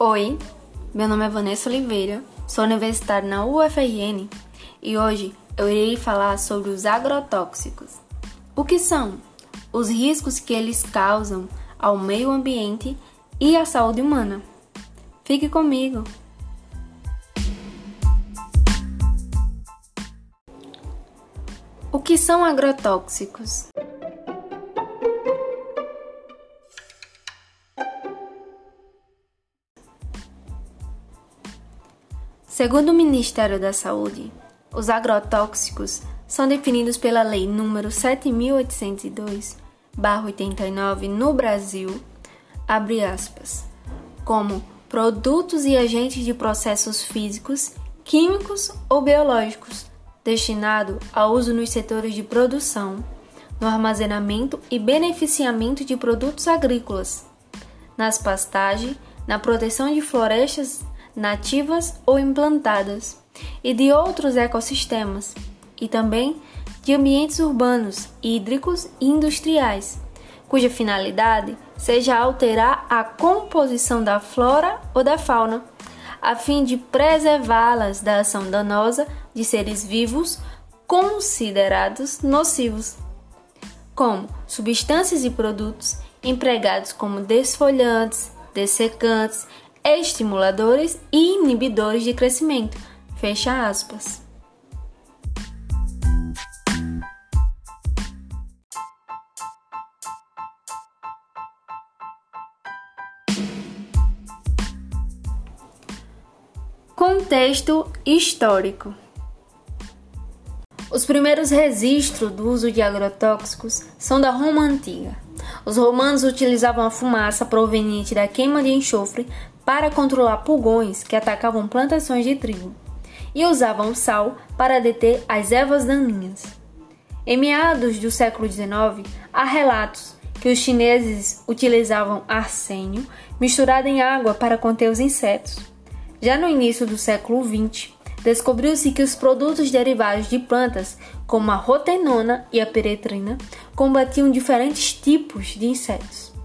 Oi, meu nome é Vanessa Oliveira, sou universitária na UFRN e hoje eu irei falar sobre os agrotóxicos. O que são? Os riscos que eles causam ao meio ambiente e à saúde humana. Fique comigo! O que são agrotóxicos? Segundo o Ministério da Saúde, os agrotóxicos são definidos pela Lei nº 7802/89 no Brasil, abre aspas, como produtos e agentes de processos físicos, químicos ou biológicos destinado ao uso nos setores de produção, no armazenamento e beneficiamento de produtos agrícolas, nas pastagens, na proteção de florestas nativas ou implantadas, e de outros ecossistemas, e também de ambientes urbanos, hídricos e industriais, cuja finalidade seja alterar a composição da flora ou da fauna, a fim de preservá-las da ação danosa de seres vivos considerados nocivos, como substâncias e produtos empregados como desfolhantes, dessecantes, estimuladores e inibidores de crescimento. Fecha aspas. Contexto histórico. Os primeiros registros do uso de agrotóxicos são da Roma antiga. Os romanos utilizavam a fumaça proveniente da queima de enxofre para controlar pulgões que atacavam plantações de trigo, e usavam sal para deter as ervas daninhas. Em meados do século XIX, há relatos que os chineses utilizavam arsênio misturado em água para conter os insetos. Já no início do século XX, descobriu-se que os produtos derivados de plantas, como a rotenona e a peretrina, combatiam diferentes tipos de insetos.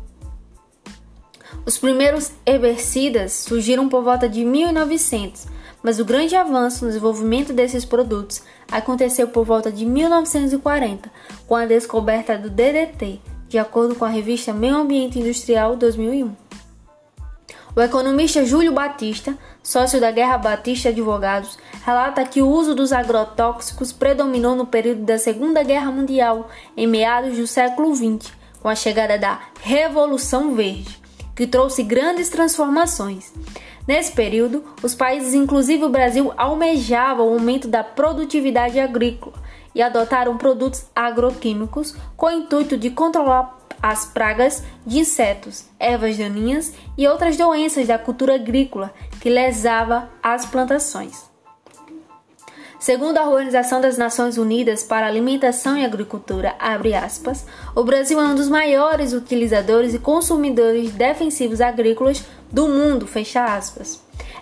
Os primeiros herbicidas surgiram por volta de 1900, mas o grande avanço no desenvolvimento desses produtos aconteceu por volta de 1940, com a descoberta do DDT, de acordo com a revista Meio Ambiente Industrial 2001. O economista Júlio Batista, sócio da Guerra Batista Advogados, relata que o uso dos agrotóxicos predominou no período da Segunda Guerra Mundial, em meados do século XX, com a chegada da Revolução Verde que trouxe grandes transformações. Nesse período, os países, inclusive o Brasil, almejavam o aumento da produtividade agrícola e adotaram produtos agroquímicos com o intuito de controlar as pragas de insetos, ervas daninhas e outras doenças da cultura agrícola que lesava as plantações. Segundo a Organização das Nações Unidas para Alimentação e Agricultura, aspas, o Brasil é um dos maiores utilizadores e consumidores de defensivos agrícolas do mundo,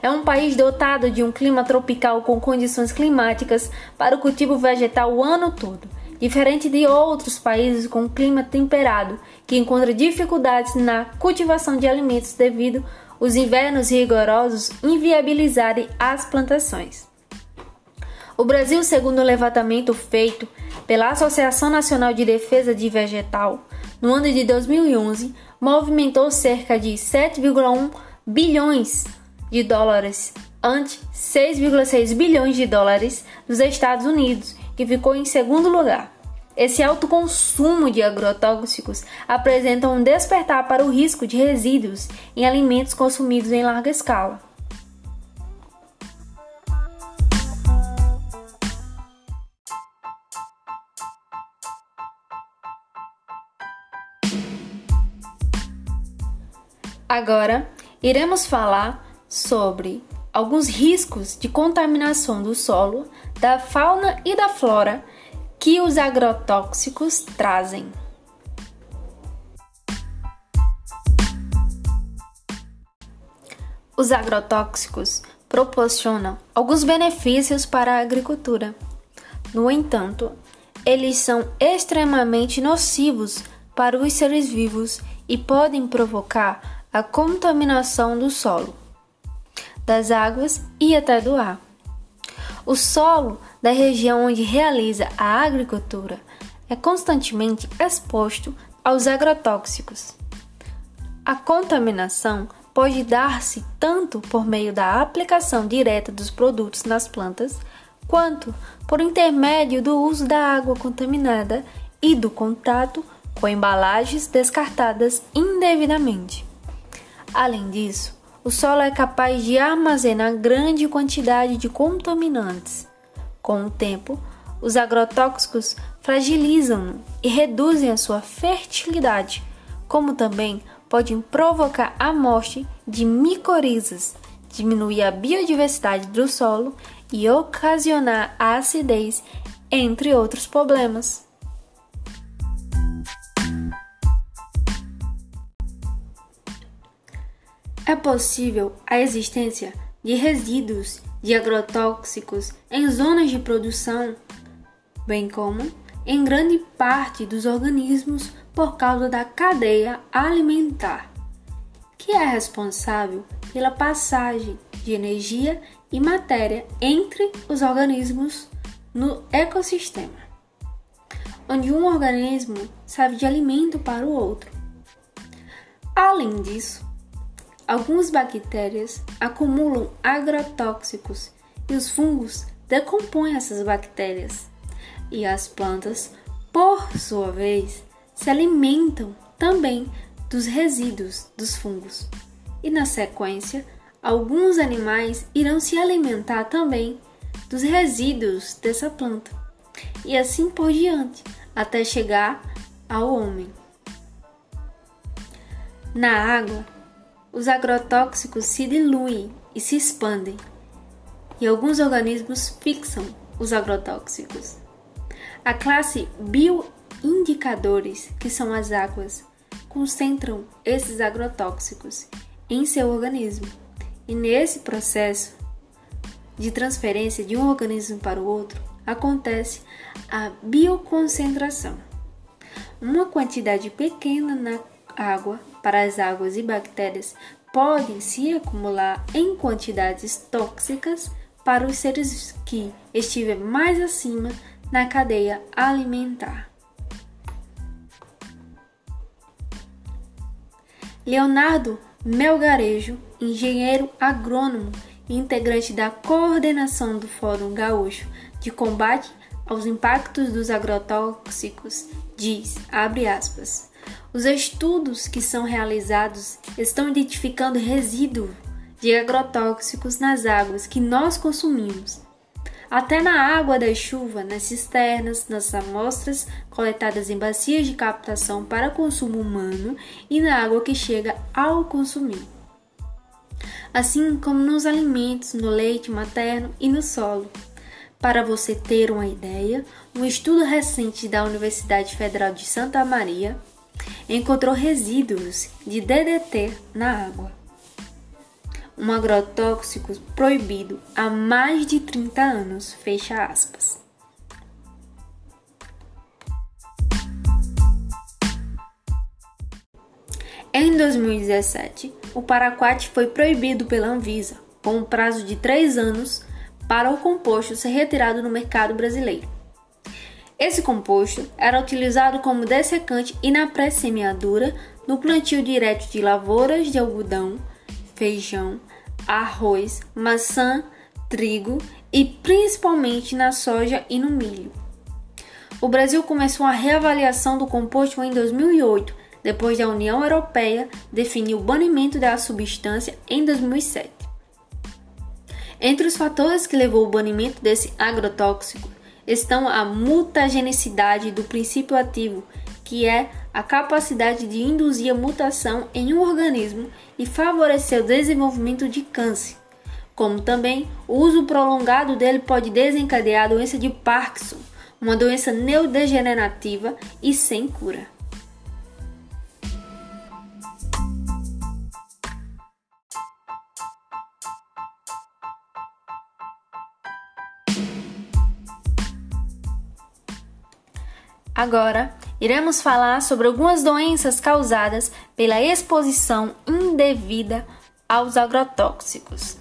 É um país dotado de um clima tropical com condições climáticas para o cultivo vegetal o ano todo, diferente de outros países com clima temperado, que encontra dificuldades na cultivação de alimentos devido os invernos rigorosos inviabilizarem as plantações. O Brasil, segundo o levantamento feito pela Associação Nacional de Defesa de Vegetal, no ano de 2011, movimentou cerca de 7,1 bilhões de dólares ante 6,6 bilhões de dólares dos Estados Unidos, que ficou em segundo lugar. Esse alto consumo de agrotóxicos apresenta um despertar para o risco de resíduos em alimentos consumidos em larga escala. Agora, iremos falar sobre alguns riscos de contaminação do solo, da fauna e da flora que os agrotóxicos trazem. Os agrotóxicos proporcionam alguns benefícios para a agricultura. No entanto, eles são extremamente nocivos para os seres vivos e podem provocar a contaminação do solo, das águas e até do ar. O solo da região onde realiza a agricultura é constantemente exposto aos agrotóxicos. A contaminação pode dar-se tanto por meio da aplicação direta dos produtos nas plantas, quanto por intermédio do uso da água contaminada e do contato com embalagens descartadas indevidamente. Além disso, o solo é capaz de armazenar grande quantidade de contaminantes. Com o tempo, os agrotóxicos fragilizam e reduzem a sua fertilidade, como também podem provocar a morte de micorizas, diminuir a biodiversidade do solo e ocasionar a acidez, entre outros problemas. É possível a existência de resíduos de agrotóxicos em zonas de produção, bem como em grande parte dos organismos por causa da cadeia alimentar, que é responsável pela passagem de energia e matéria entre os organismos no ecossistema, onde um organismo serve de alimento para o outro. Além disso, Algumas bactérias acumulam agrotóxicos e os fungos decompõem essas bactérias. E as plantas, por sua vez, se alimentam também dos resíduos dos fungos. E na sequência, alguns animais irão se alimentar também dos resíduos dessa planta. E assim por diante, até chegar ao homem. Na água, os agrotóxicos se diluem e se expandem, e alguns organismos fixam os agrotóxicos. A classe bioindicadores, que são as águas, concentram esses agrotóxicos em seu organismo, e nesse processo de transferência de um organismo para o outro acontece a bioconcentração. Uma quantidade pequena na água para as águas e bactérias podem se acumular em quantidades tóxicas para os seres que estiverem mais acima na cadeia alimentar. Leonardo Melgarejo, engenheiro agrônomo e integrante da coordenação do Fórum Gaúcho de Combate aos Impactos dos Agrotóxicos, diz, abre aspas, os estudos que são realizados estão identificando resíduos de agrotóxicos nas águas que nós consumimos. Até na água da chuva, nas cisternas, nas amostras coletadas em bacias de captação para consumo humano e na água que chega ao consumir. Assim como nos alimentos, no leite materno e no solo. Para você ter uma ideia, um estudo recente da Universidade Federal de Santa Maria encontrou resíduos de DDT na água. Um agrotóxico proibido há mais de 30 anos, fecha aspas. Em 2017, o paraquat foi proibido pela Anvisa, com um prazo de três anos para o composto ser retirado do mercado brasileiro. Esse composto era utilizado como dessecante e na pré-semeadura no plantio direto de lavouras de algodão, feijão, arroz, maçã, trigo e principalmente na soja e no milho. O Brasil começou a reavaliação do composto em 2008, depois da União Europeia definir o banimento da substância em 2007. Entre os fatores que levou ao banimento desse agrotóxico estão a mutagenicidade do princípio ativo, que é a capacidade de induzir a mutação em um organismo e favorecer o desenvolvimento de câncer, como também o uso prolongado dele pode desencadear a doença de Parkinson, uma doença neurodegenerativa e sem cura. Agora, iremos falar sobre algumas doenças causadas pela exposição indevida aos agrotóxicos.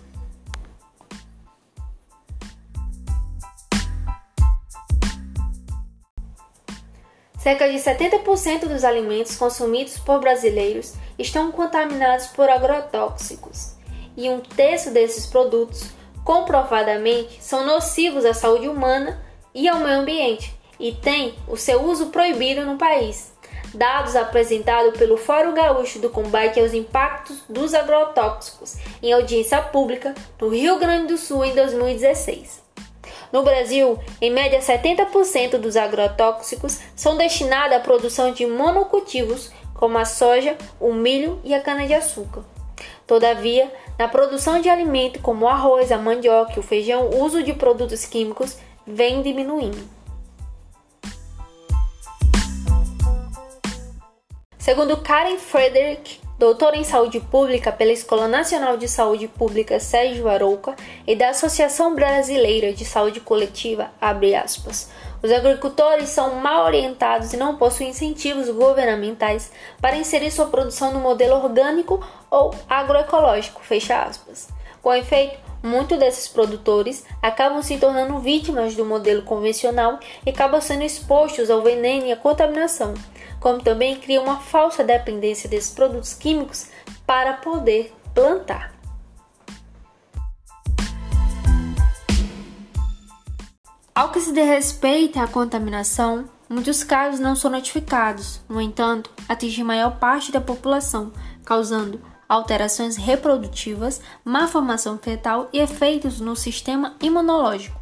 Cerca de 70% dos alimentos consumidos por brasileiros estão contaminados por agrotóxicos, e um terço desses produtos comprovadamente são nocivos à saúde humana e ao meio ambiente, e têm o seu uso proibido no país. Dados apresentados pelo Fórum Gaúcho do Combate aos Impactos dos Agrotóxicos em audiência pública no Rio Grande do Sul em 2016. No Brasil, em média 70% dos agrotóxicos são destinados à produção de monocultivos, como a soja, o milho e a cana-de-açúcar. Todavia, na produção de alimento como o arroz, a mandioca e o feijão, o uso de produtos químicos vem diminuindo. Segundo Karen Frederick, doutora em saúde pública pela Escola Nacional de Saúde Pública Sérgio Arouca e da Associação Brasileira de Saúde Coletiva, aspas, os agricultores são mal orientados e não possuem incentivos governamentais para inserir sua produção no modelo orgânico ou agroecológico. Com efeito, muitos desses produtores acabam se tornando vítimas do modelo convencional e acabam sendo expostos ao veneno e à contaminação, como também cria uma falsa dependência desses produtos químicos para poder plantar. Ao que se dê respeito à contaminação, muitos casos não são notificados, no entanto, atingem maior parte da população, causando alterações reprodutivas, má formação fetal e efeitos no sistema imunológico.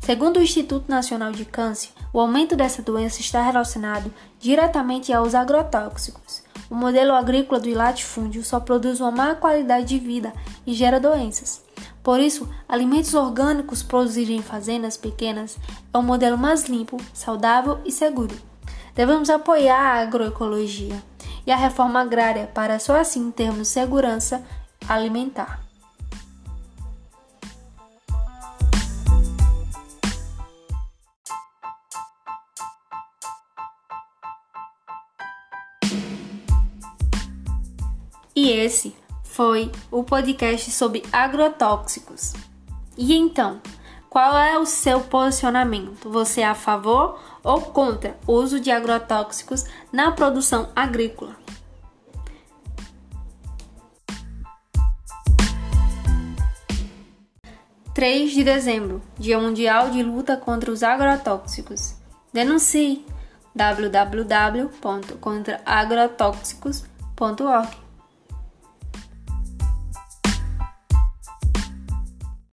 Segundo o Instituto Nacional de Câncer, o aumento dessa doença está relacionado diretamente aos agrotóxicos. O modelo agrícola do latifúndio só produz uma má qualidade de vida e gera doenças. Por isso, alimentos orgânicos produzidos em fazendas pequenas é o modelo mais limpo, saudável e seguro. Devemos apoiar a agroecologia e a reforma agrária para só assim termos segurança alimentar. Esse foi o podcast sobre agrotóxicos. E então, qual é o seu posicionamento? Você é a favor ou contra o uso de agrotóxicos na produção agrícola? Três de dezembro, Dia Mundial de Luta contra os Agrotóxicos. Denuncie www.contraagrotóxicos.org